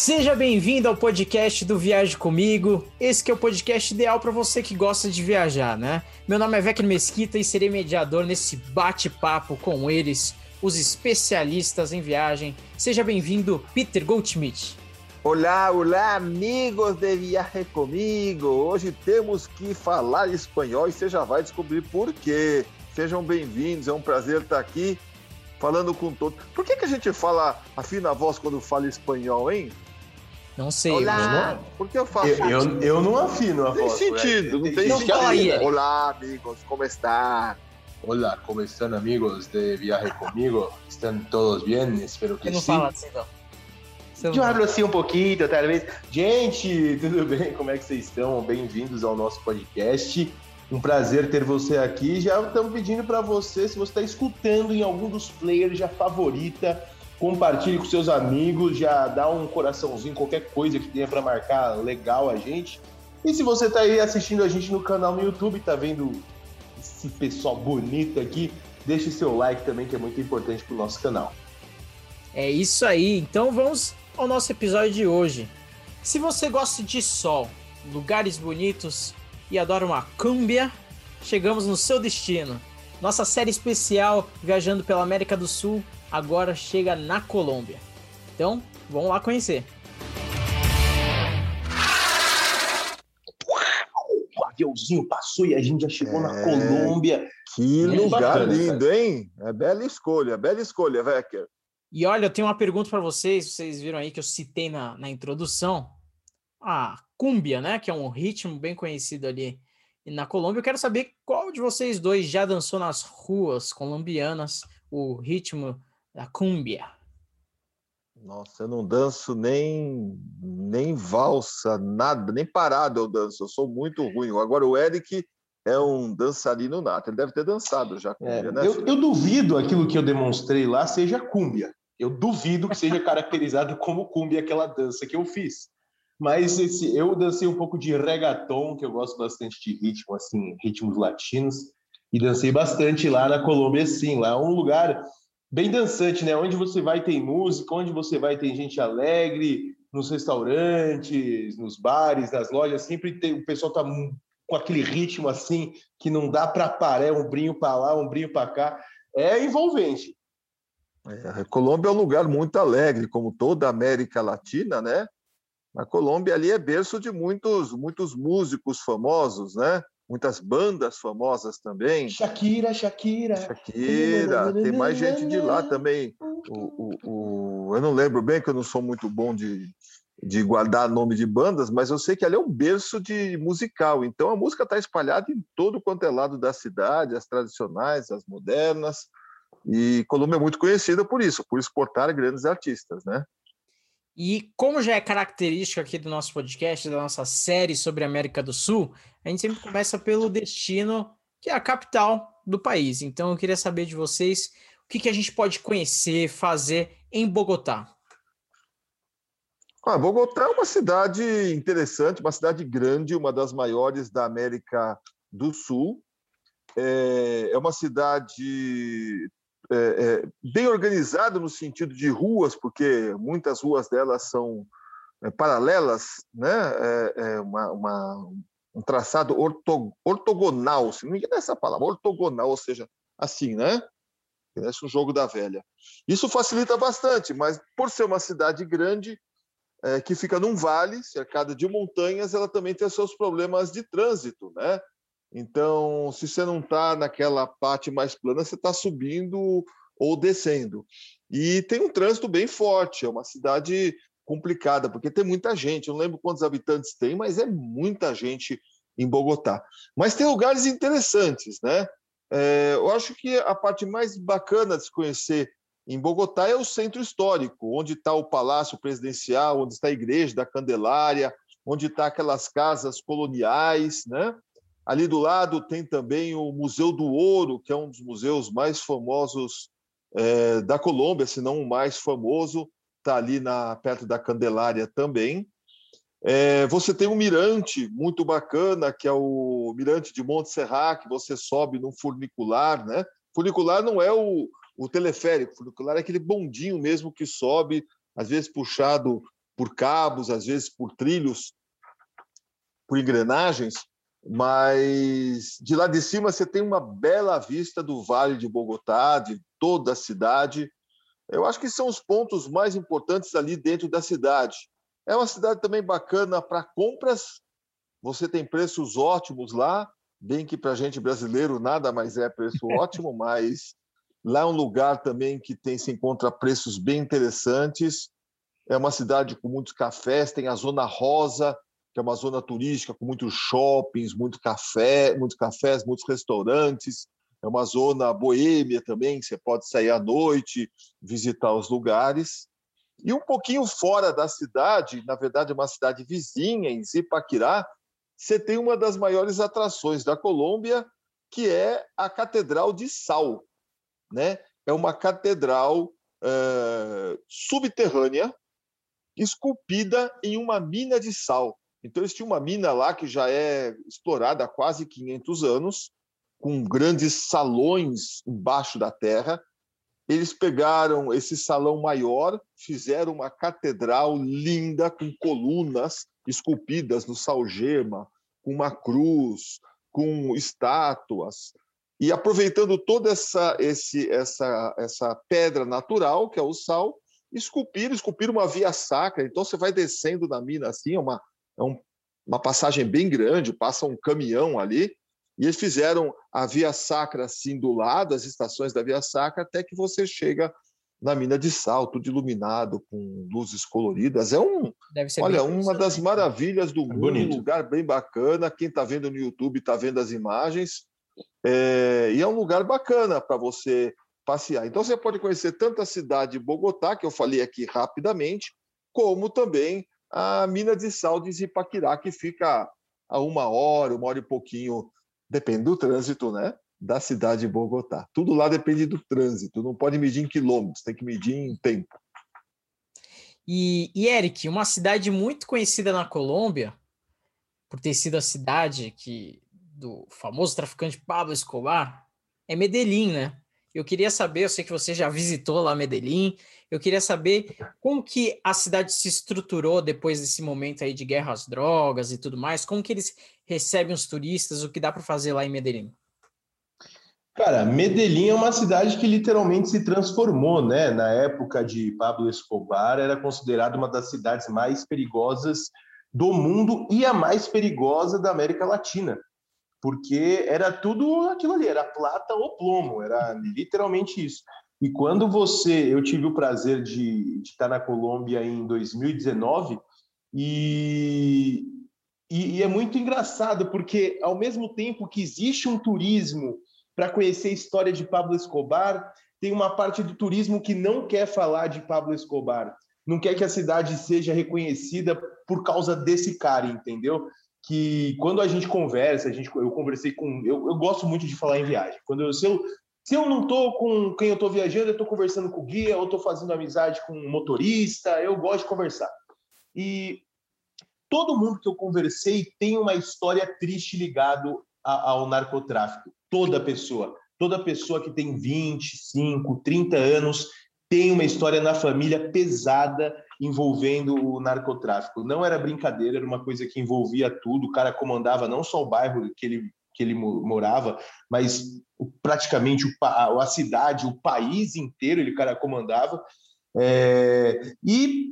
Seja bem-vindo ao podcast do Viaje Comigo. Esse que é o podcast ideal para você que gosta de viajar, né? Meu nome é Vecno Mesquita e serei mediador nesse bate-papo com eles, os especialistas em viagem. Seja bem-vindo, Peter Goldschmidt. Olá, olá, amigos de Viaje Comigo. Hoje temos que falar espanhol e você já vai descobrir por quê. Sejam bem-vindos, é um prazer estar aqui falando com todos. Por que, que a gente fala, afina a voz quando fala espanhol, hein? Não sei. Olá! Não... Por que eu faço eu, eu, eu, não afino a tem voz. Sentido, não tem não sentido. Aí. Olá, amigos, como está? Olá, como estão, amigos de Viaje Comigo? Estão todos bem? Espero que Você não sim. fala assim, não. Não Eu hablo assim um pouquinho, talvez. Gente, tudo bem? Como é que vocês estão? Bem-vindos ao nosso podcast. Um prazer ter você aqui. Já estamos pedindo para você, se você está escutando em algum dos players, já favorita, compartilhe com seus amigos, já dá um coraçãozinho, qualquer coisa que tenha para marcar legal a gente. E se você está aí assistindo a gente no canal no YouTube, tá vendo esse pessoal bonito aqui, deixe seu like também, que é muito importante para o nosso canal. É isso aí. Então vamos ao nosso episódio de hoje. Se você gosta de sol, lugares bonitos e adora uma cumbia, chegamos no seu destino. Nossa série especial viajando pela América do Sul agora chega na Colômbia. Então, vamos lá conhecer. O aviãozinho passou e a gente já chegou na É. Colômbia. Que Muito lugar bacana, lindo, hein? É bela escolha, bela escolha, Vecker. E olha, eu tenho uma pergunta para vocês. Vocês viram aí que eu citei na, na introdução a cúmbia, né? Que é um ritmo bem conhecido ali na Colômbia. Eu quero saber qual de vocês dois já dançou nas ruas colombianas o ritmo da cúmbia. Nossa, eu não danço nem, nem valsa, nada, nem parado eu danço. Eu sou muito ruim. Agora o Eric é um dançarino nato. Ele deve ter dançado já. É, cúmbia, né, eu, eu duvido aquilo que eu demonstrei lá seja cúmbia. Eu duvido que seja caracterizado como cúmbia aquela dança que eu fiz. Mas esse, eu dancei um pouco de reggaeton, que eu gosto bastante de ritmo, assim, ritmos latinos, e dancei bastante lá na Colômbia, sim. Lá é um lugar bem dançante, né? Onde você vai tem música, onde você vai tem gente alegre, nos restaurantes, nos bares, nas lojas, sempre tem o pessoal tá com aquele ritmo assim que não dá para parar, é um brinho para lá, um brinho para cá. É envolvente. É, Colômbia é um lugar muito alegre, como toda a América Latina, né? A Colômbia ali é berço de muitos, muitos músicos famosos, né? Muitas bandas famosas também. Shakira, Shakira. Shakira, tem mais gente de lá também. O, o, o- eu não lembro bem, que eu não sou muito bom de, de guardar nome de bandas, mas eu sei que ali é um berço de musical. Então a música está espalhada em todo quanto é lado da cidade, as tradicionais, as modernas. E Colômbia é muito conhecida por isso, por exportar grandes artistas, né? E como já é característica aqui do nosso podcast, da nossa série sobre América do Sul, a gente sempre começa pelo destino, que é a capital do país. Então eu queria saber de vocês o que, que a gente pode conhecer, fazer em Bogotá. Ah, Bogotá é uma cidade interessante, uma cidade grande, uma das maiores da América do Sul. É, é uma cidade é, é, bem organizada no sentido de ruas, porque muitas ruas delas são é, paralelas, né? É, é uma, uma- um traçado orto- ortogonal, se não me engano é essa palavra, ortogonal, ou seja, assim, né? Parece um jogo da velha. Isso facilita bastante, mas por ser uma cidade grande, que fica num vale, cercada de montanhas, ela também tem seus problemas de trânsito, né? Então, se você não está naquela parte mais plana, você está subindo ou descendo. E tem um trânsito bem forte, é uma cidade complicada, porque tem muita gente. Eu não lembro quantos habitantes tem, mas é muita gente em Bogotá. Mas tem lugares interessantes, né? É, eu acho que a parte mais bacana de se conhecer em Bogotá é o centro histórico, onde está o Palácio Presidencial, onde está a Igreja da Candelária, onde está aquelas casas coloniais, né? Ali do lado tem também o Museu do Ouro, que é um dos museus mais famosos eh, da Colômbia, se não o mais famoso, está ali na, perto da Candelária também. Eh, você tem um mirante muito bacana, que é o mirante de Monte Serrat, que você sobe num funicular, né? Funicular não é o, o teleférico, funicular é aquele bondinho mesmo que sobe, às vezes puxado por cabos, às vezes por trilhos, por engrenagens, mas de lá de cima você tem uma bela vista do Vale de Bogotá, de toda a cidade. Eu acho que são os pontos mais importantes ali dentro da cidade. É uma cidade também bacana para compras. Você tem preços ótimos lá, bem que para gente brasileiro nada mais é preço ótimo, mas lá é um lugar também que tem se encontra preços bem interessantes. É uma cidade com muitos cafés, tem a Zona Rosa, que é uma zona turística com muitos shoppings, muito café, muitos cafés, muitos restaurantes. É uma zona boêmia também, você pode sair à noite, visitar os lugares. E um pouquinho fora da cidade, na verdade, uma cidade vizinha, em Zipaquirá, você tem uma das maiores atrações da Colômbia, que é a Catedral de Sal. Né? É uma catedral uh, subterrânea, esculpida em uma mina de sal. Então, eles tinham uma mina lá que já é explorada há quase 500 anos, com grandes salões embaixo da terra. Eles pegaram esse salão maior, fizeram uma catedral linda, com colunas esculpidas no salgema, com uma cruz, com estátuas. E aproveitando toda essa, esse, essa, essa pedra natural, que é o sal, esculpiram, esculpiram uma via sacra. Então, você vai descendo na mina assim, é uma é um, uma passagem bem grande, passa um caminhão ali, e eles fizeram a Via Sacra assim do lado, as estações da Via Sacra, até que você chega na mina de sal, tudo iluminado com luzes coloridas. É um, olha, uma das maravilhas do é mundo, bonito. um lugar bem bacana. Quem está vendo no YouTube está vendo as imagens. É, e é um lugar bacana para você passear. Então você pode conhecer tanto a cidade de Bogotá, que eu falei aqui rapidamente, como também a mina de sal de Zipaquirá, que fica a uma hora, uma hora e pouquinho, depende do trânsito, né? Da cidade de Bogotá. Tudo lá depende do trânsito, não pode medir em quilômetros, tem que medir em tempo. E, e Eric, uma cidade muito conhecida na Colômbia, por ter sido a cidade que do famoso traficante Pablo Escobar, é Medellín, né? Eu queria saber, eu sei que você já visitou lá Medellín, eu queria saber como que a cidade se estruturou depois desse momento aí de guerra às drogas e tudo mais, como que eles recebem os turistas, o que dá para fazer lá em Medellín? Cara, Medellín é uma cidade que literalmente se transformou, né? Na época de Pablo Escobar, era considerada uma das cidades mais perigosas do mundo e a mais perigosa da América Latina porque era tudo aquilo ali, era plata ou plomo, era literalmente isso. E quando você, eu tive o prazer de, de estar na Colômbia em 2019 e, e, e é muito engraçado porque ao mesmo tempo que existe um turismo para conhecer a história de Pablo Escobar, tem uma parte do turismo que não quer falar de Pablo Escobar, não quer que a cidade seja reconhecida por causa desse cara, entendeu? Que quando a gente conversa, a gente, eu conversei com. Eu, eu gosto muito de falar em viagem. Quando eu, se, eu, se eu não estou com quem eu estou viajando, eu estou conversando com o guia, ou estou fazendo amizade com um motorista, eu gosto de conversar. E todo mundo que eu conversei tem uma história triste ligado ao narcotráfico. Toda pessoa. Toda pessoa que tem 25, 30 anos tem uma história na família pesada envolvendo o narcotráfico. Não era brincadeira, era uma coisa que envolvia tudo. O cara comandava não só o bairro que ele, que ele morava, mas praticamente a cidade, o país inteiro ele cara comandava. É, e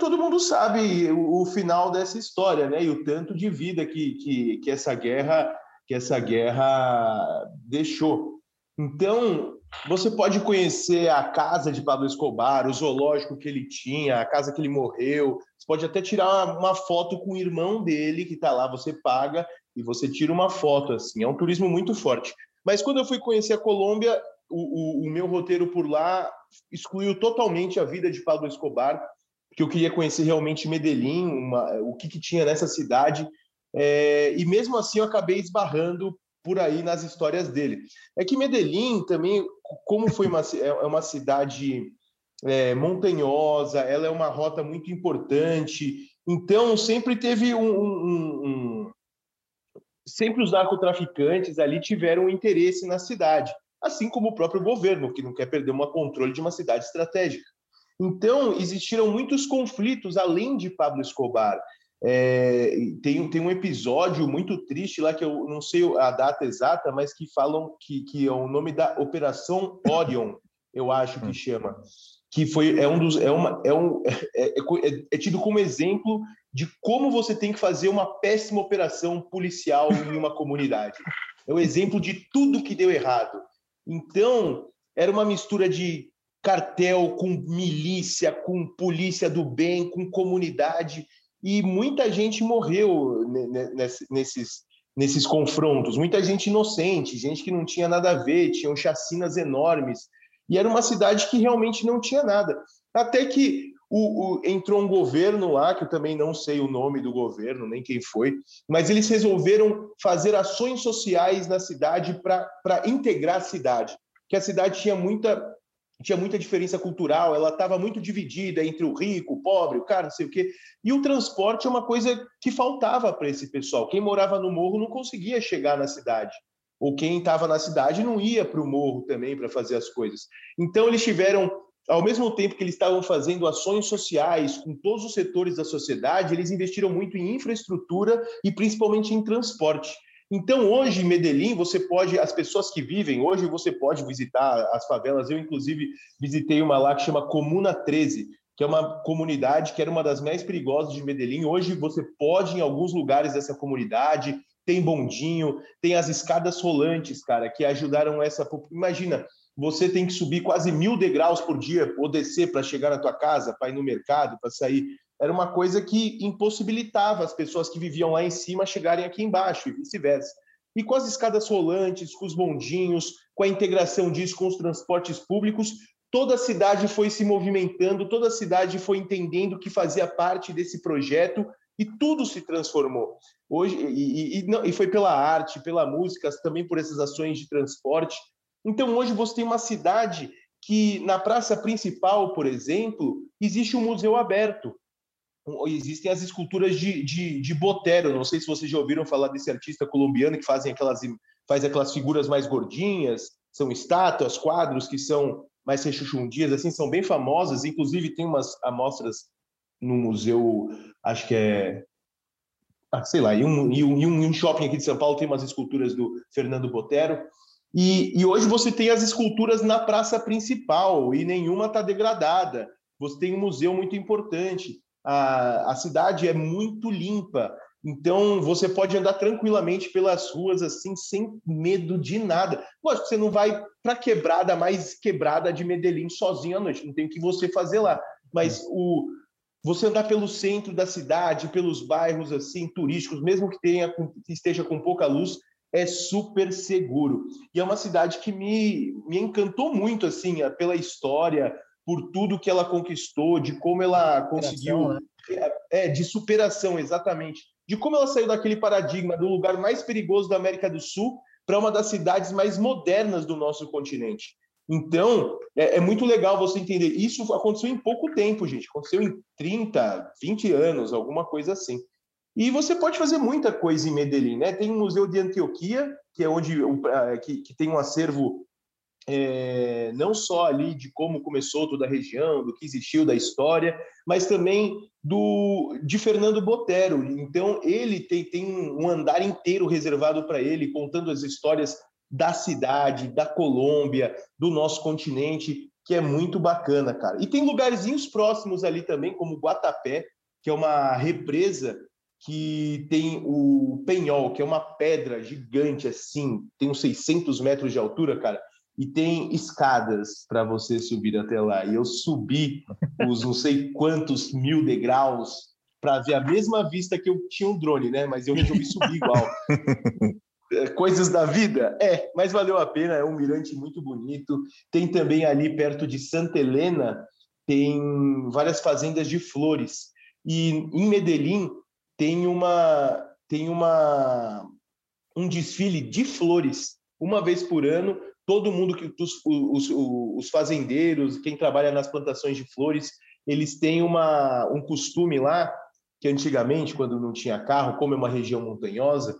todo mundo sabe o, o, final dessa história, né? E o tanto de vida que, que, que essa guerra que essa guerra deixou. Então, você pode conhecer a casa de Pablo Escobar, o zoológico que ele tinha, a casa que ele morreu. Você pode até tirar uma foto com o irmão dele que está lá. Você paga e você tira uma foto. Assim, é um turismo muito forte. Mas quando eu fui conhecer a Colômbia, o, o, o meu roteiro por lá excluiu totalmente a vida de Pablo Escobar, porque eu queria conhecer realmente Medellín, uma, o que, que tinha nessa cidade. É, e mesmo assim eu acabei esbarrando por aí nas histórias dele. É que Medellín também, como foi uma, é, é uma cidade é, montanhosa, ela é uma rota muito importante, então sempre teve um, um, um, sempre os narcotraficantes ali tiveram interesse na cidade, assim como o próprio governo que não quer perder um controle de uma cidade estratégica. Então, existiram muitos conflitos além de Pablo Escobar. É, tem, tem um episódio muito triste lá, que eu não sei a data exata, mas que falam que, que é o nome da Operação Orion, eu acho que hum. chama. Que foi, é um dos. É, uma, é, um, é, é, é tido como exemplo de como você tem que fazer uma péssima operação policial em uma comunidade. É o exemplo de tudo que deu errado. Então, era uma mistura de cartel com milícia, com polícia do bem, com comunidade e muita gente morreu nesses, nesses confrontos, muita gente inocente, gente que não tinha nada a ver, tinham chacinas enormes, e era uma cidade que realmente não tinha nada. Até que o, o, entrou um governo lá, que eu também não sei o nome do governo, nem quem foi, mas eles resolveram fazer ações sociais na cidade para integrar a cidade, que a cidade tinha muita tinha muita diferença cultural, ela estava muito dividida entre o rico, o pobre, o cara, não sei o quê. E o transporte é uma coisa que faltava para esse pessoal. Quem morava no morro não conseguia chegar na cidade. Ou quem estava na cidade não ia para o morro também para fazer as coisas. Então, eles tiveram, ao mesmo tempo que eles estavam fazendo ações sociais com todos os setores da sociedade, eles investiram muito em infraestrutura e principalmente em transporte. Então, hoje, em Medellín, você pode, as pessoas que vivem, hoje você pode visitar as favelas. Eu, inclusive, visitei uma lá que chama Comuna 13, que é uma comunidade que era uma das mais perigosas de Medellín. Hoje você pode, em alguns lugares dessa comunidade, tem bondinho, tem as escadas rolantes, cara, que ajudaram essa. Imagina, você tem que subir quase mil degraus por dia ou descer para chegar na tua casa, para ir no mercado, para sair era uma coisa que impossibilitava as pessoas que viviam lá em cima chegarem aqui embaixo e vice-versa. E com as escadas rolantes, com os bondinhos, com a integração disso com os transportes públicos, toda a cidade foi se movimentando, toda a cidade foi entendendo que fazia parte desse projeto e tudo se transformou. Hoje e, e, não, e foi pela arte, pela música, também por essas ações de transporte. Então hoje você tem uma cidade que na praça principal, por exemplo, existe um museu aberto existem as esculturas de, de, de Botero. Não sei se vocês já ouviram falar desse artista colombiano que fazem aquelas, faz aquelas figuras mais gordinhas, são estátuas, quadros que são mais rechuchundias, assim, são bem famosas. Inclusive, tem umas amostras no museu, acho que é. Ah, sei lá, em um, em, um, um shopping aqui de São Paulo tem umas esculturas do Fernando Botero. E, e hoje você tem as esculturas na praça principal e nenhuma está degradada. Você tem um museu muito importante a, a cidade é muito limpa. Então, você pode andar tranquilamente pelas ruas, assim, sem medo de nada. Lógico, você não vai para a quebrada mais quebrada de Medellín sozinho à noite, não tem o que você fazer lá. Mas o, você andar pelo centro da cidade, pelos bairros assim turísticos, mesmo que tenha que esteja com pouca luz, é super seguro. E é uma cidade que me, me encantou muito assim, pela história, por tudo que ela conquistou, de como ela conseguiu. Né? É, de superação, exatamente. De como ela saiu daquele paradigma do lugar mais perigoso da América do Sul para uma das cidades mais modernas do nosso continente. Então, é, é, muito legal você entender. Isso aconteceu em pouco tempo, gente. Aconteceu em 30, 20 anos, alguma coisa assim. E você pode fazer muita coisa em Medellín, né? Tem o Museu de Antioquia, que é onde que, que tem um acervo é, não só ali de como começou toda a região, do que existiu da história, mas também do de Fernando Botero. Então ele tem, tem um andar inteiro reservado para ele, contando as histórias da cidade, da Colômbia, do nosso continente, que é muito bacana, cara. E tem lugarzinhos próximos ali também, como Guatapé, que é uma represa que tem o Penhol, que é uma pedra gigante assim, tem uns 600 metros de altura, cara e tem escadas para você subir até lá. E eu subi os não sei quantos mil degraus para ver a mesma vista que eu tinha um drone, né? Mas eu resolvi subir igual. É, coisas da vida? É, mas valeu a pena, é um mirante muito bonito. Tem também ali perto de Santa Helena, tem várias fazendas de flores. E em Medellín tem uma tem uma um desfile de flores uma vez por ano todo mundo que os, os, os, fazendeiros, quem trabalha nas plantações de flores, eles têm uma, um costume lá que antigamente, quando não tinha carro, como é uma região montanhosa,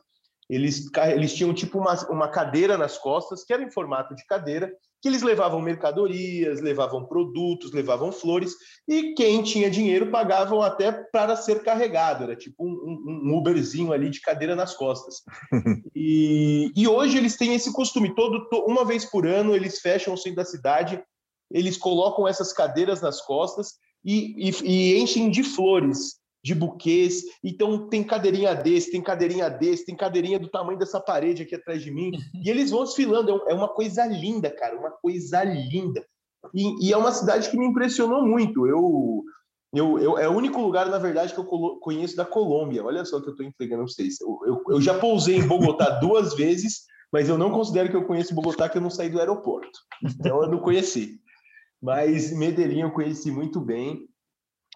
eles, eles tinham tipo uma, uma cadeira nas costas, que era em formato de cadeira, que eles levavam mercadorias, levavam produtos, levavam flores, e quem tinha dinheiro pagavam até para ser carregado, era tipo um, um, Uberzinho ali de cadeira nas costas. e, e hoje eles têm esse costume, todo, uma vez por ano eles fecham o centro da cidade, eles colocam essas cadeiras nas costas e, e, e enchem de flores de buquês. Então tem cadeirinha desse, tem cadeirinha desse, tem cadeirinha do tamanho dessa parede aqui atrás de mim. E eles vão desfilando. É, é uma coisa linda, cara, uma coisa linda. E, e é uma cidade que me impressionou muito. Eu, eu, eu, é o único lugar, na verdade, que eu conheço da Colômbia. Olha só que eu estou entregando para vocês. Eu, eu, eu, já pousei em Bogotá duas vezes, mas eu não considero que eu conheço Bogotá, que eu não saí do aeroporto. Então eu não conheci. Mas Medellín eu conheci muito bem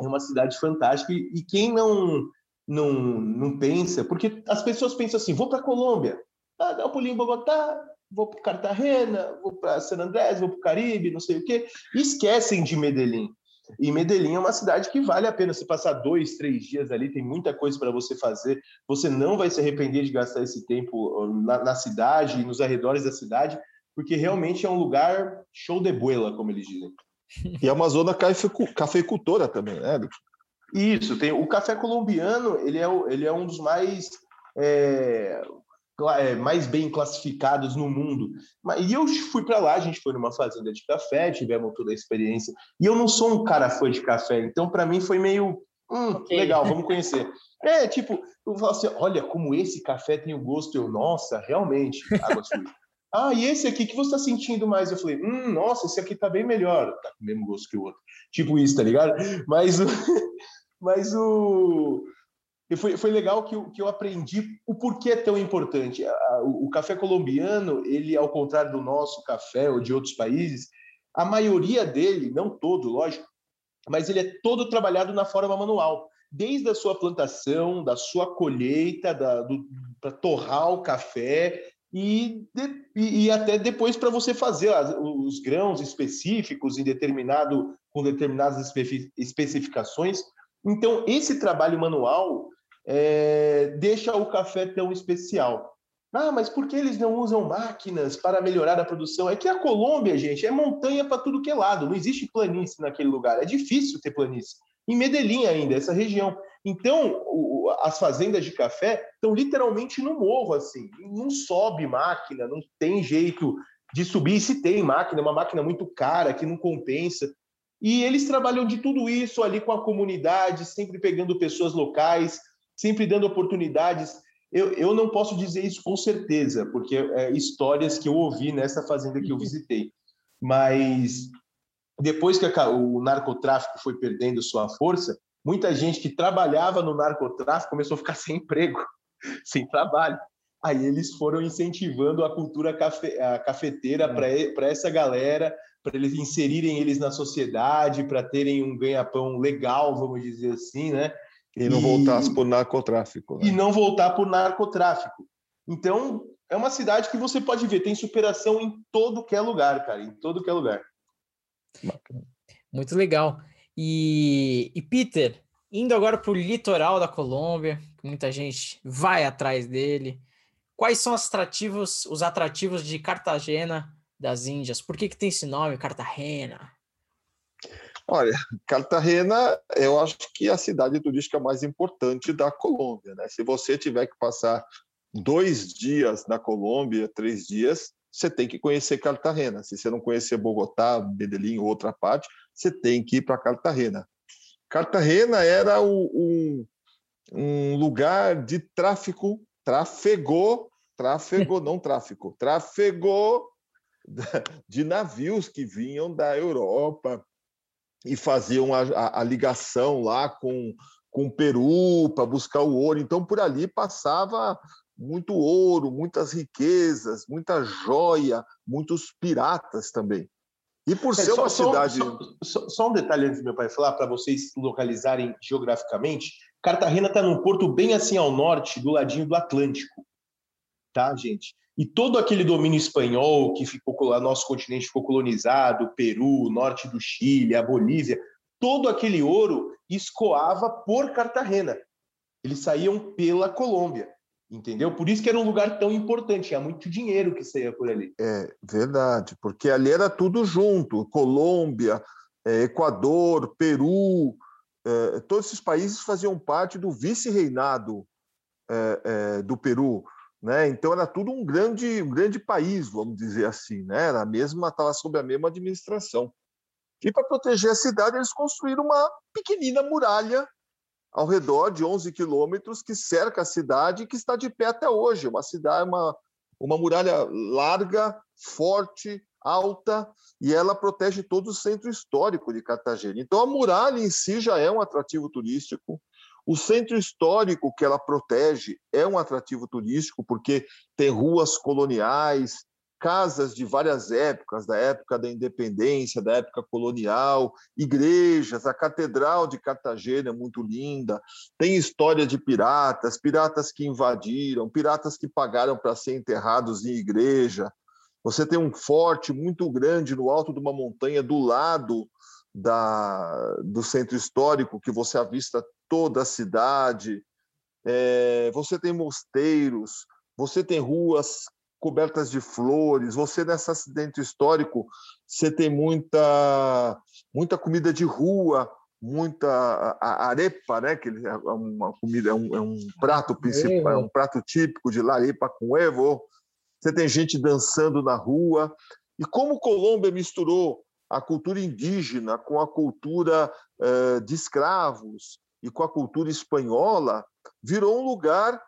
é uma cidade fantástica e, e quem não, não não pensa, porque as pessoas pensam assim, vou para a Colômbia, ah, dá um pulinho em Bogotá, vou para Cartagena, vou para San Andrés, vou para o Caribe, não sei o quê, e esquecem de Medellín. E Medellín é uma cidade que vale a pena você passar dois, três dias ali, tem muita coisa para você fazer. Você não vai se arrepender de gastar esse tempo na, na cidade e nos arredores da cidade, porque realmente é um lugar show de boela, como eles dizem. E é uma zona cafeicultora também, né? Isso, tem o café colombiano, ele é, ele é um dos mais é, é, mais bem classificados no mundo. E eu fui para lá, a gente foi numa fazenda de café, tivemos toda a experiência. E eu não sou um cara fã de café, então para mim foi meio hum, okay. legal, vamos conhecer. É, tipo, eu falo assim, olha como esse café tem o gosto, eu, nossa, realmente, água suja. Ah, e esse aqui que você está sentindo mais? Eu falei, hum, nossa, esse aqui tá bem melhor. Tá com o mesmo gosto que o outro. Tipo isso, tá ligado? Mas. Mas o. Foi, foi legal que eu, que eu aprendi o porquê é tão importante. O, o café colombiano, ele, ao contrário do nosso café ou de outros países, a maioria dele, não todo, lógico, mas ele é todo trabalhado na forma manual. Desde a sua plantação, da sua colheita, para torrar o café, e, de, e, até depois para você fazer os grãos específicos em determinado com determinadas especificações. Então esse trabalho manual é, deixa o café tão especial. Ah, mas por que eles não usam máquinas para melhorar a produção? É que a Colômbia, gente, é montanha para tudo que é lado. Não existe planície naquele lugar. É difícil ter planície. Em Medellín ainda, essa região. Então, o, as fazendas de café estão literalmente no morro, assim. Não sobe máquina, não tem jeito de subir. E se tem máquina, é uma máquina muito cara que não compensa. E eles trabalham de tudo isso ali com a comunidade, sempre pegando pessoas locais, sempre dando oportunidades. Eu, eu não posso dizer isso com certeza, porque é histórias que eu ouvi nessa fazenda que eu visitei. Mas depois que o narcotráfico foi perdendo sua força, muita gente que trabalhava no narcotráfico começou a ficar sem emprego, sem trabalho. Aí eles foram incentivando a cultura cafe, a cafeteira é. para essa galera, para eles inserirem eles na sociedade, para terem um ganha-pão legal, vamos dizer assim, né? E não e, voltasse por narcotráfico. Né? E não voltar por narcotráfico. Então, é uma cidade que você pode ver, tem superação em todo que é lugar, cara, em todo que é lugar. Muito legal. E, e Peter, indo agora para o litoral da Colômbia, que muita gente vai atrás dele. Quais são os atrativos, os atrativos de Cartagena das Índias? Por que, que tem esse nome, Cartagena? Olha, Cartagena, eu acho que é a cidade turística mais importante da Colômbia. Né? Se você tiver que passar dois dias na Colômbia, três dias, você tem que conhecer Cartagena. Se você não conhecer Bogotá, Medellín ou outra parte, você tem que ir para Cartagena. Cartagena era o, um, um lugar de tráfico, trafegou, trafegou, não tráfico, trafegou de navios que vinham da Europa e faziam a, a, a ligação lá com, com o Peru para buscar o ouro. Então, por ali passava muito ouro, muitas riquezas, muita joia, muitos piratas também. E por é, ser só, uma cidade. Só, só, só, um detalhe antes do meu pai falar, para vocês localizarem geograficamente: Cartagena está num porto bem assim ao norte, do ladinho do Atlântico. Tá, gente? E todo aquele domínio espanhol que ficou lá, nosso continente ficou colonizado, Peru, norte do Chile, a Bolívia, todo aquele ouro escoava por Cartagena. Eles saíam pela Colômbia. Entendeu? Por isso que era um lugar tão importante, tinha muito dinheiro que saía por ali. É verdade, porque ali era tudo junto, Colômbia, é, Equador, Peru, é, todos esses países faziam parte do vice-reinado é, é, do Peru, né? Então era tudo um grande, um grande país, vamos dizer assim, né? Era a mesma, estava sob a mesma administração. E para proteger a cidade, eles construíram uma pequenina muralha ao redor de 11 quilômetros que cerca a cidade e que está de pé até hoje. Uma cidade, uma, uma muralha larga, forte, alta, e ela protege todo o centro histórico de Cartagena. Então, a muralha em si já é um atrativo turístico. O centro histórico que ela protege é um atrativo turístico, porque tem ruas coloniais, casas de várias épocas, da época da independência, da época colonial, igrejas, a Catedral de Cartagena é muito linda, tem história de piratas, piratas que invadiram, piratas que pagaram para ser enterrados em igreja. Você tem um forte muito grande no alto de uma montanha do lado da, do centro histórico, que você avista toda a cidade. É, você tem mosteiros, você tem ruas cobertas de flores. Você nesse acidente histórico, você tem muita muita comida de rua, muita arepa, né? Que é uma comida, é um, é um prato principal, é um prato típico de lá, arepa com evo. Você tem gente dançando na rua. E como Colômbia misturou a cultura indígena com a cultura uh, de escravos e com a cultura espanhola, virou um lugar é,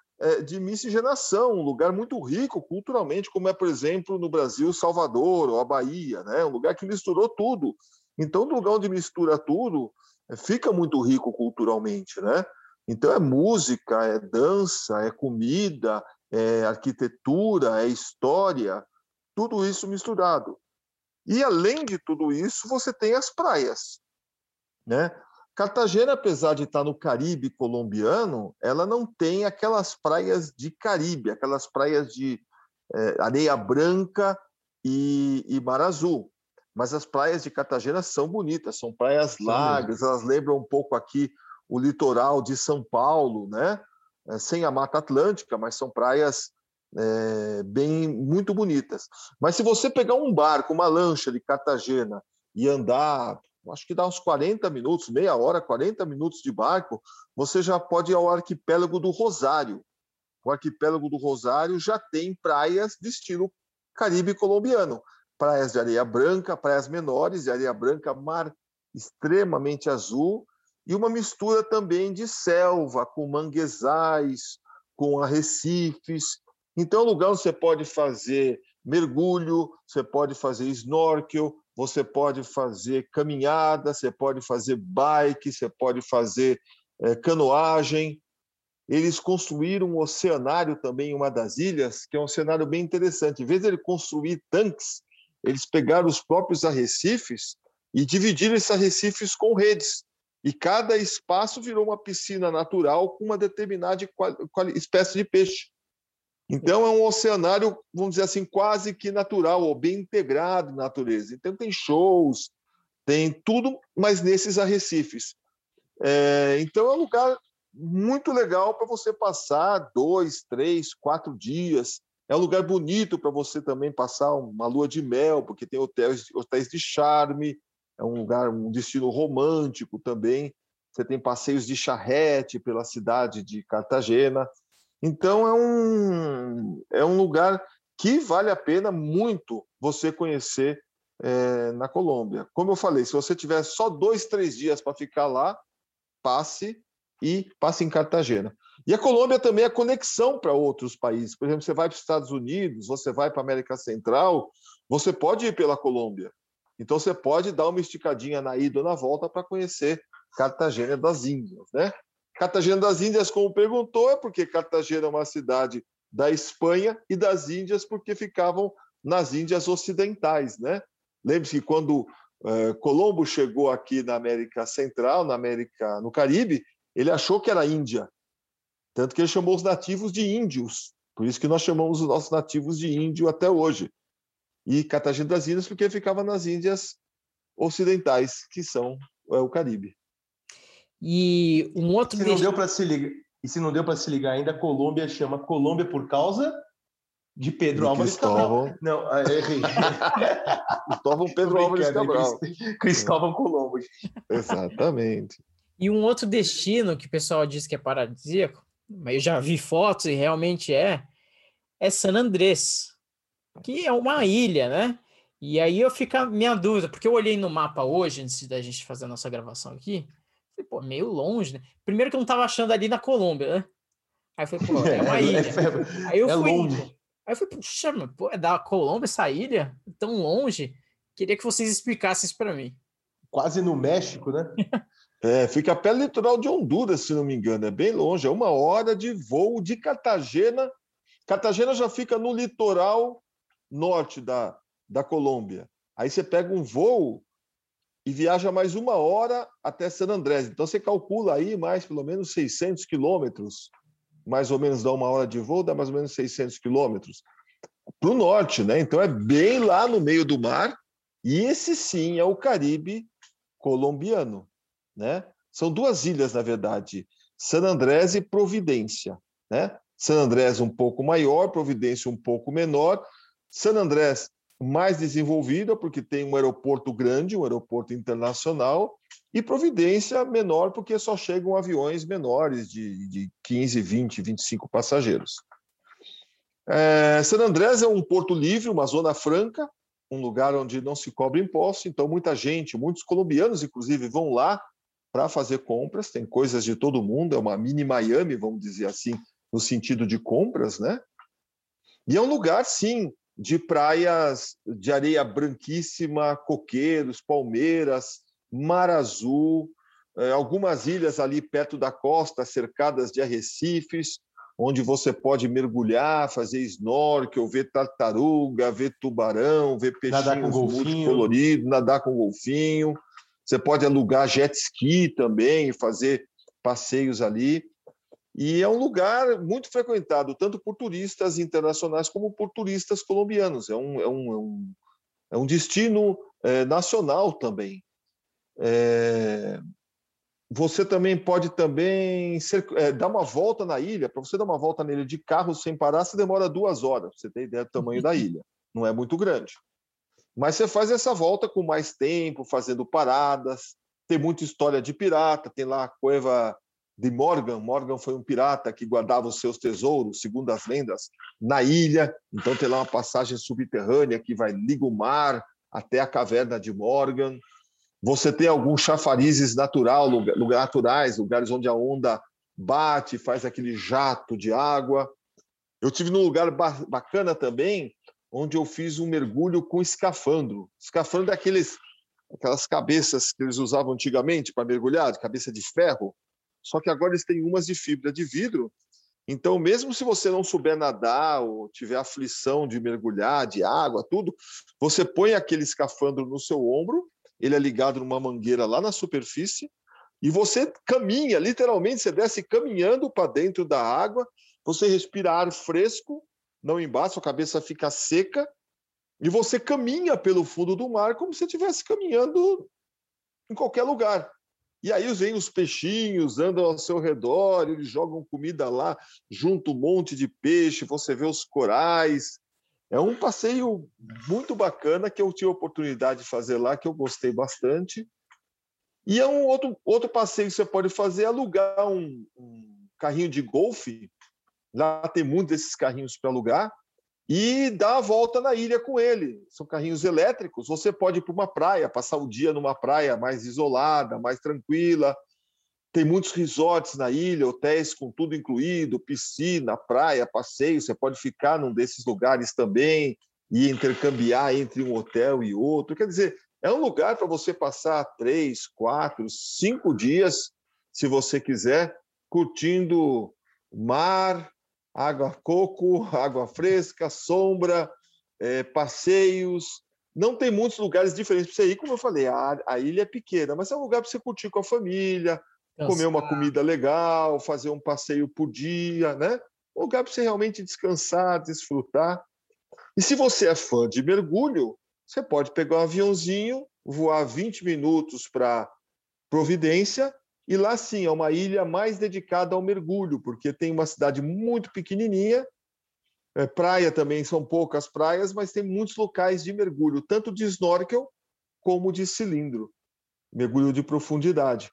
de miscigenação, um lugar muito rico culturalmente, como é, por exemplo, no Brasil, Salvador ou a Bahia, né? um lugar que misturou tudo. Então, no lugar onde mistura tudo, é, fica muito rico culturalmente. Né? Então, é música, é dança, é comida, é arquitetura, é história, tudo isso misturado. E, além de tudo isso, você tem as praias. Né? Cartagena, apesar de estar no Caribe colombiano, ela não tem aquelas praias de Caribe, aquelas praias de é, areia branca e, e, mar azul. Mas as praias de Cartagena são bonitas, são praias largas, elas lembram um pouco aqui o litoral de São Paulo, né? É, sem a Mata Atlântica, mas são praias é, bem muito bonitas. Mas se você pegar um barco, uma lancha de Cartagena e andar acho que dá uns 40 minutos, meia hora, 40 minutos de barco, você já pode ir ao arquipélago do Rosário. O arquipélago do Rosário já tem praias de estilo caribe colombiano. Praias de areia branca, praias menores de areia branca, mar extremamente azul e uma mistura também de selva, com manguezais, com arrecifes. Então, é um lugar onde você pode fazer mergulho, você pode fazer snorkel, você pode fazer caminhada, você pode fazer bike, você pode fazer é, canoagem. Eles construíram um oceanário também em uma das ilhas, que é um cenário bem interessante. Em vez de ele construir tanques, eles pegaram os próprios arrecifes e dividiram esses arrecifes com redes. E cada espaço virou uma piscina natural com uma determinada espécie de peixe. Então, é um oceanário, vamos dizer assim, quase que natural, ou bem integrado na natureza. Então, tem shows, tem tudo, mas nesses arrecifes. É, então, é um lugar muito legal para você passar dois, três, quatro dias. É um lugar bonito para você também passar uma lua de mel, porque tem hotéis, hotéis de charme, é um lugar, um destino romântico também. Você tem passeios de charrete pela cidade de Cartagena. Então é um, é um lugar que vale a pena muito você conhecer é, na Colômbia. Como eu falei, se você tiver só dois, três dias para ficar lá, passe e passe em Cartagena. E a Colômbia também é conexão para outros países. Por exemplo, você vai para os Estados Unidos, você vai para a América Central, você pode ir pela Colômbia. Então você pode dar uma esticadinha na ida ou na volta para conhecer Cartagena das Índias, né? Cartagena das Índias, como perguntou, é porque Cartagena é uma cidade da Espanha e das Índias porque ficavam nas Índias Ocidentais, né? Lembre-se que quando uh, Colombo chegou aqui na América Central, na América, no Caribe, ele achou que era Índia, tanto que ele chamou os nativos de índios. Por isso que nós chamamos os nossos nativos de índio até hoje. E Cartagena das Índias porque ficava nas Índias Ocidentais, que são é, o Caribe. E um outro. Se não deu para se ligar. E se não deu para se ligar ainda, a Colômbia chama Colômbia por causa de Pedro De Álvares Cristóvão. Cabral. Não, errei. Cristóvão Pedro Tô Álvares brincando, é Cabral. Crist- Cristóvão Colombo. Exatamente. E um outro destino que o pessoal diz que é paradisíaco, mas eu já vi fotos e realmente é, é San Andrés, que é uma ilha, né? E aí eu fico a minha dúvida, porque eu olhei no mapa hoje, antes da gente fazer a nossa gravação aqui, falei, pô, meio longe, né? Primeiro que eu não tava achando ali na Colômbia, né? Aí eu falei, pô, é uma ilha. Aí eu é fui, longe. Aí eu falei, puxa, mas, pô, é da Colômbia essa ilha? Tão longe? Queria que vocês explicassem isso para mim. Quase no México, né? É, fica perto do litoral de Honduras, se não me engano. É bem longe, é uma hora de voo de Cartagena. Cartagena já fica no litoral norte da, da Colômbia. Aí você pega um voo e viaja mais uma hora até San Andrés. Então você calcula aí mais pelo menos 600 quilômetros, mais ou menos dá uma hora de voo, dá mais ou menos 600 quilômetros para o norte, né? Então é bem lá no meio do mar. E esse sim é o Caribe colombiano, né? São duas ilhas, na verdade, San Andrés e Providência, né? San Andrés um pouco maior, Providência um pouco menor. San Andrés mais desenvolvida, porque tem um aeroporto grande, um aeroporto internacional, e Providência menor, porque só chegam aviões menores, de, de 15, 20, 25 passageiros. É, San Andrés é um porto livre, uma zona franca, um lugar onde não se cobra imposto, então muita gente, muitos colombianos, inclusive, vão lá para fazer compras, tem coisas de todo mundo, é uma mini Miami, vamos dizer assim, no sentido de compras, né? E é um lugar, sim, de praias de areia branquíssima, coqueiros, palmeiras, mar azul, eh, algumas ilhas ali perto da costa, cercadas de arrecifes, onde você pode mergulhar, fazer snorkel, ver tartaruga, ver tubarão, ver peixinhos golfinho. multicoloridos, nadar com golfinho. Você pode alugar jet ski também, fazer passeios ali. E é um lugar muito frequentado, tanto por turistas internacionais como por turistas colombianos. É um, é um, é um, é destino eh, nacional também. É, Você também pode também ser- eh, dar uma volta na ilha. Para você dar uma volta na ilha de carro sem parar, você demora duas horas. pra Você tem ideia do tamanho da ilha. Não é muito grande. Mas você faz essa volta com mais tempo, fazendo paradas. Tem muita história de pirata. Tem lá a cueva de Morgan. Morgan foi um pirata que guardava os seus tesouros, segundo as lendas, na ilha. Então tem lá uma passagem subterrânea que vai liga o mar até a caverna de Morgan. Você tem alguns chafarizes natural, lugar, naturais, lugares onde a onda bate, faz aquele jato de água. Eu tive num lugar ba- bacana também, onde eu fiz um mergulho com escafandro. Escafandro é aqueles, aquelas cabeças que eles usavam antigamente para mergulhar, de cabeça de ferro. Só que agora eles têm umas de fibra de vidro. Então, mesmo se você não souber nadar ou tiver aflição de mergulhar, de água, tudo, você põe aquele escafandro no seu ombro, ele é ligado numa mangueira lá na superfície, e você caminha, literalmente, você desce caminhando para dentro da água, você respira ar fresco, não embaixo, a cabeça fica seca, e você caminha pelo fundo do mar como se estivesse caminhando em qualquer lugar. E aí vem os peixinhos, andam ao seu redor, eles jogam comida lá, junto um monte de peixe, você vê os corais. É um passeio muito bacana que eu tive a oportunidade de fazer lá, que eu gostei bastante. E é um outro, outro passeio que você pode fazer, é alugar um, um carrinho de golfe. Lá tem muitos desses carrinhos para alugar. E dar a volta na ilha com ele. São carrinhos elétricos. Você pode ir para uma praia, passar o dia numa praia mais isolada, mais tranquila. Tem muitos resorts na ilha, hotéis com tudo incluído, piscina, praia, passeio. Você pode ficar num desses lugares também e intercambiar entre um hotel e outro. Quer dizer, é um lugar para você passar três, quatro, cinco dias, se você quiser, curtindo mar, água coco, água fresca, sombra, eh, passeios. Não tem muitos lugares diferentes para você ir, como eu falei, a, a ilha é pequena, mas é um lugar para você curtir com a família, comer uma comida legal, fazer um passeio por dia, né? Um lugar para você realmente descansar, desfrutar. E se você é fã de mergulho, você pode pegar um aviãozinho, voar 20 minutos para Providência E lá sim é uma ilha mais dedicada ao mergulho, porque tem uma cidade muito pequenininha, é, praia também são poucas praias, mas tem muitos locais de mergulho, tanto de snorkel como de cilindro, mergulho de profundidade.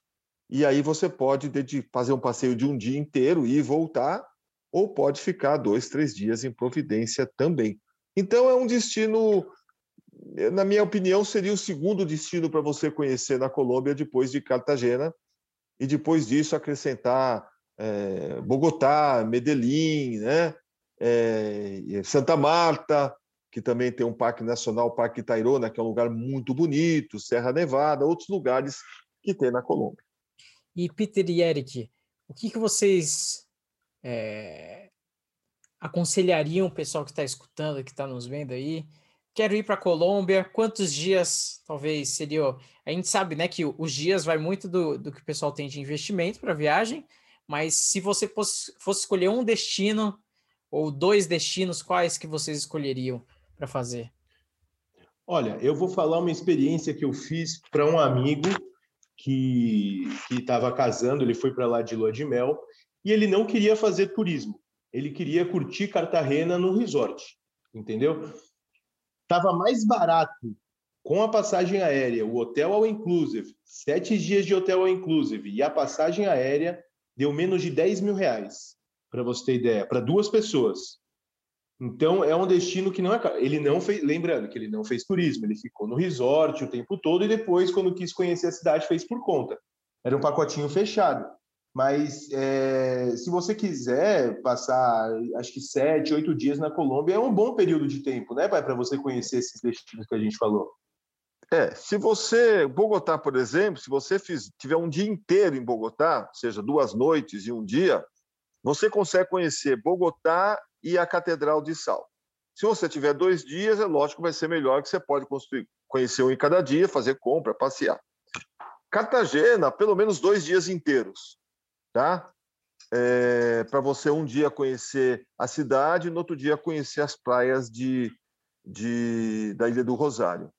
E aí você pode fazer um passeio de um dia inteiro e voltar, ou pode ficar dois, três dias em Providência também. Então é um destino, na minha opinião, seria o segundo destino para você conhecer na Colômbia depois de Cartagena, e depois disso acrescentar é, Bogotá, Medellín, né? É, Santa Marta, que também tem um parque nacional, o Parque Tairona, que é um lugar muito bonito, Serra Nevada, outros lugares que tem na Colômbia. E Peter e Eric, o que, que vocês é, aconselhariam o pessoal que está escutando, que está nos vendo aí? Quero ir para a Colômbia. Quantos dias talvez seria? A gente sabe, né, que os dias vai muito do, do que o pessoal tem de investimento para viagem, mas se você fosse, fosse escolher um destino ou dois destinos, quais que vocês escolheriam para fazer? Olha, eu vou falar uma experiência que eu fiz para um amigo que estava casando, ele foi para lá de lua de mel e ele não queria fazer turismo, ele queria curtir Cartagena no resort, entendeu? Tava mais barato com a passagem aérea, o hotel ao inclusive, sete dias de hotel ao inclusive e a passagem aérea deu menos de 10 mil reais, para você ter ideia, para duas pessoas. Então é um destino que não é caro. Ele não fez, lembrando que ele não fez turismo, ele ficou no resort o tempo todo e depois, quando quis conhecer a cidade, fez por conta. Era um pacotinho fechado. Mas é, se você quiser passar, acho que sete, oito dias na Colômbia, é um bom período de tempo, né, para você conhecer esses destinos que a gente falou. É, se você, Bogotá, por exemplo, se você fiz, tiver um dia inteiro em Bogotá, seja duas noites e um dia, você consegue conhecer Bogotá e a Catedral de Sal. Se você tiver dois dias, é lógico que vai ser melhor que você pode construir, conhecer um em cada dia, fazer compra, passear. Cartagena, pelo menos dois dias inteiros, tá? É, para você um dia conhecer a cidade no outro dia conhecer as praias de, de, da Ilha do Rosário.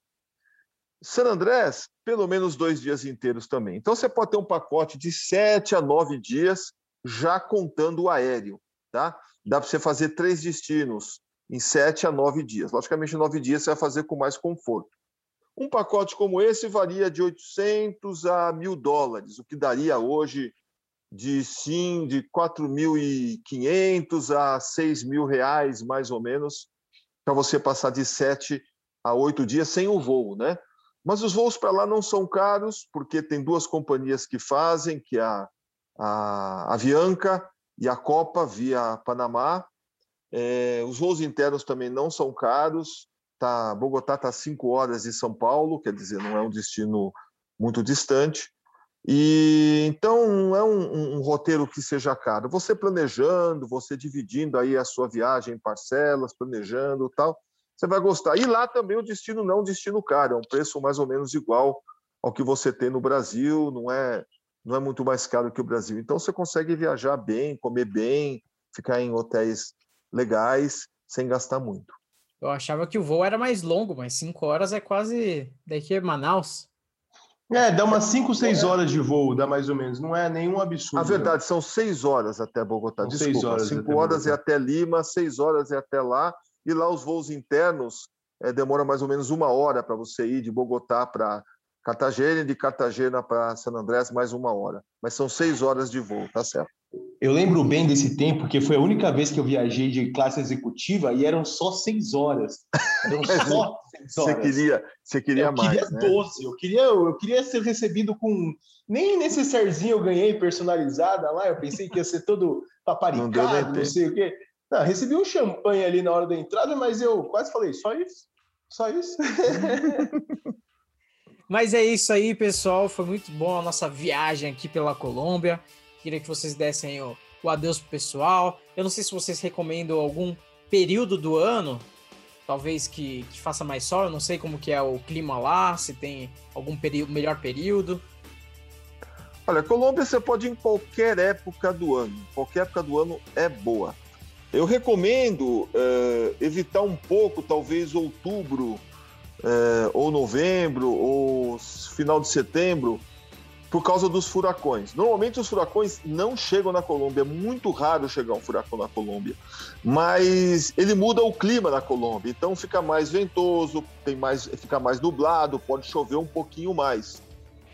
San Andrés, pelo menos dois dias inteiros também. Então você pode ter um pacote de sete a nove dias já contando o aéreo, tá? Dá para você fazer três destinos em sete a nove dias. Logicamente, nove dias você vai fazer com mais conforto. Um pacote como esse varia de 800 a mil dólares, o que daria hoje de sim de 4.500 a 6 mil reais, mais ou menos, para você passar de sete a oito dias sem o voo, né? Mas os voos para lá não são caros, porque tem duas companhias que fazem, que é a, a Avianca e a Copa via Panamá. É, os voos internos também não são caros. Tá, Bogotá está a cinco horas de São Paulo, quer dizer, não é um destino muito distante. E então é um, um, roteiro que seja caro. Você planejando, você dividindo aí a sua viagem em parcelas, planejando tal, você vai gostar. E lá também o destino não é um destino caro, é um preço mais ou menos igual ao que você tem no Brasil, não é não é muito mais caro que o Brasil. Então você consegue viajar bem, comer bem, ficar em hotéis legais sem gastar muito. Eu achava que o voo era mais longo, mas cinco horas é quase daqui a Manaus. É, dá umas 5, 6 horas de voo, dá mais ou menos. Não é nenhum absurdo. A verdade, são 6 horas até Bogotá. São Desculpa, 5 horas, é até Lima, 6 horas é até lá. E lá os voos internos é, demora mais ou menos uma hora para você ir de Bogotá para Cartagena e de Cartagena para San Andrés mais uma hora. Mas são seis horas de voo, tá certo. Eu lembro bem desse tempo, porque foi a única vez que eu viajei de classe executiva e eram só seis horas. Eram só seis horas. Você queria, você queria eu mais. Eu queria né? 12. Eu queria, eu queria ser recebido com. Nem necessarzinho eu ganhei personalizada lá. Eu pensei que ia ser todo paparicado, não, não sei o quê. Não, recebi um champanhe ali na hora da entrada, mas eu quase falei, só isso? Só isso? Mas é isso aí, pessoal. Foi muito bom a nossa viagem aqui pela Colômbia. Queria que vocês dessem o, o adeus pro pessoal. Eu não sei se vocês recomendam algum período do ano, talvez que, que, faça mais sol. Eu não sei como que é o clima lá, se tem algum período, melhor período. Olha, Colômbia você pode ir em qualquer época do ano. Qualquer época do ano é boa. Eu recomendo uh, evitar um pouco, talvez outubro, é, ou novembro, ou final de setembro, por causa dos furacões. Normalmente os furacões não chegam na Colômbia, é muito raro chegar um furacão na Colômbia, mas ele muda o clima na Colômbia, então fica mais ventoso, tem mais, fica mais nublado, pode chover um pouquinho mais.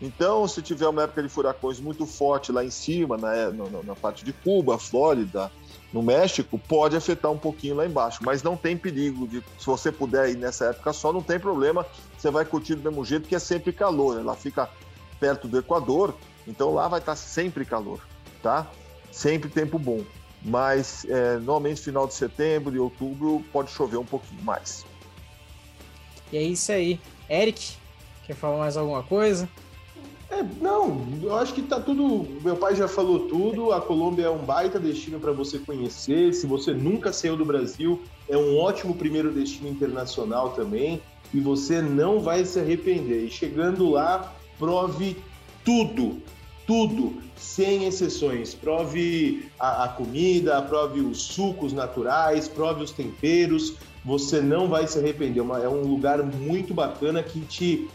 Então, se tiver uma época de furacões muito forte lá em cima, na, na, na parte de Cuba, Flórida, no México, pode afetar um pouquinho lá embaixo, mas não tem perigo de, se você puder ir nessa época só, não tem problema, você vai curtir do mesmo jeito que é sempre calor, ela fica perto do Equador, então lá vai estar sempre calor, tá? Sempre tempo bom. Mas é, normalmente final de setembro e outubro pode chover um pouquinho mais. E é isso aí. Eric, quer falar mais alguma coisa? É, não, eu acho que tá tudo. Meu pai já falou tudo. A Colômbia é um baita destino para você conhecer. Se você nunca saiu do Brasil, é um ótimo primeiro destino internacional também. E você não vai se arrepender. E chegando lá, prove tudo, tudo, sem exceções. Prove a, a comida, prove os sucos naturais, prove os temperos. Você não vai se arrepender. É, é um lugar muito bacana que te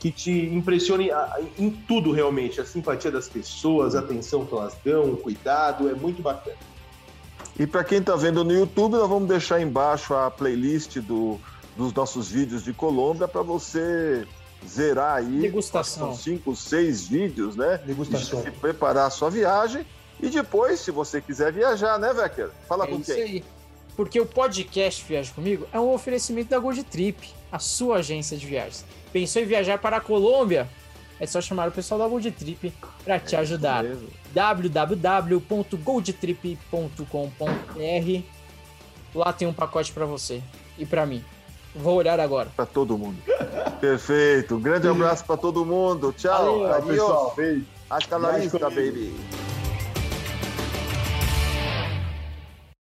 que te impressione em tudo realmente, a simpatia das pessoas, a atenção que elas dão, o cuidado, é muito bacana. E para quem está vendo no YouTube, nós vamos deixar embaixo a playlist do, dos nossos vídeos de Colômbia para você zerar aí. Degustação. Cinco, seis vídeos, né? Degustação. E preparar a sua viagem. E depois, se você quiser viajar, né, Vecker? Fala é com isso quem? Aí. Porque o podcast Viaja Comigo é um oferecimento da Gold Trip, a sua agência de viagens. Pensou em viajar para a Colômbia? É só chamar o pessoal da Gold Trip para te É ajudar. www.goldtrip.com.br Lá tem um pacote para você e para mim. Vou olhar agora. Para todo mundo. Perfeito. Um grande abraço para todo mundo. Tchau. Valeu, Adiós. pessoal. Beijo. Hasta la vista, baby.